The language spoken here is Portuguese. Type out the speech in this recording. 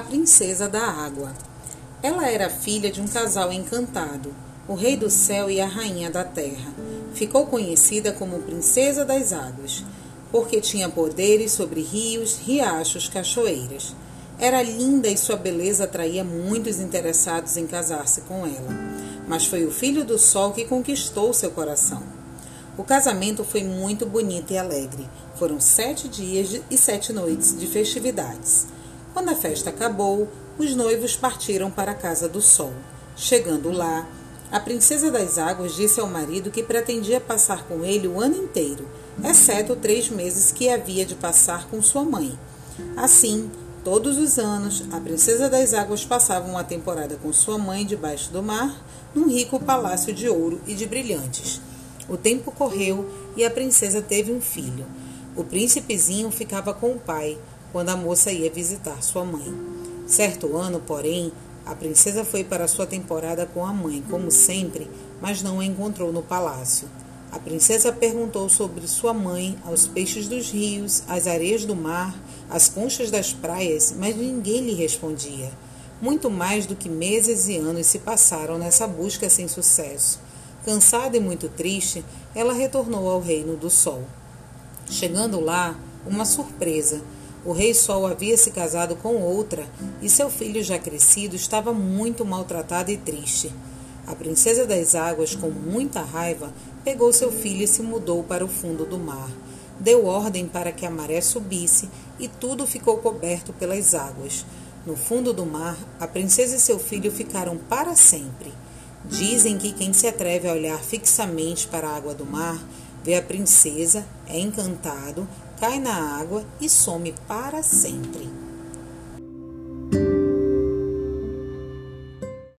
Princesa da Água. Ela era filha de um casal encantado, o Rei do Céu e a Rainha da Terra. Ficou conhecida como Princesa das Águas, porque tinha poderes sobre rios, riachos, cachoeiras. Era linda e sua beleza atraía muitos interessados em casar-se com ela. Mas foi o filho do sol que conquistou seu coração. O casamento foi muito bonito e alegre. Foram sete dias e sete noites de festividades. Quando a festa acabou, os noivos partiram para a casa do sol. Chegando lá, a princesa das águas disse ao marido que pretendia passar com ele o ano inteiro, exceto três meses que havia de passar com sua mãe. Assim, todos os anos, a princesa das águas passava uma temporada com sua mãe debaixo do mar, num rico palácio de ouro e de brilhantes. O tempo correu e a princesa teve um filho. O príncipezinho ficava com o pai quando a moça ia visitar sua mãe. Certo ano, porém, a princesa foi para sua temporada com a mãe, como sempre, mas não a encontrou no palácio. A princesa perguntou sobre sua mãe aos peixes dos rios, às areias do mar, às conchas das praias, mas ninguém lhe respondia. Muito mais do que meses e anos se passaram nessa busca sem sucesso. Cansada e muito triste, ela retornou ao reino do sol. Chegando lá, uma surpresa. O rei Sol havia se casado com outra e seu filho já crescido estava muito maltratado e triste. A princesa das águas, com muita raiva, pegou seu filho e se mudou para o fundo do mar. Deu ordem para que a maré subisse e tudo ficou coberto pelas águas. No fundo do mar, a princesa e seu filho ficaram para sempre. Dizem que quem se atreve a olhar fixamente para a água do mar vê a princesa, é encantado, cai na água e some para sempre.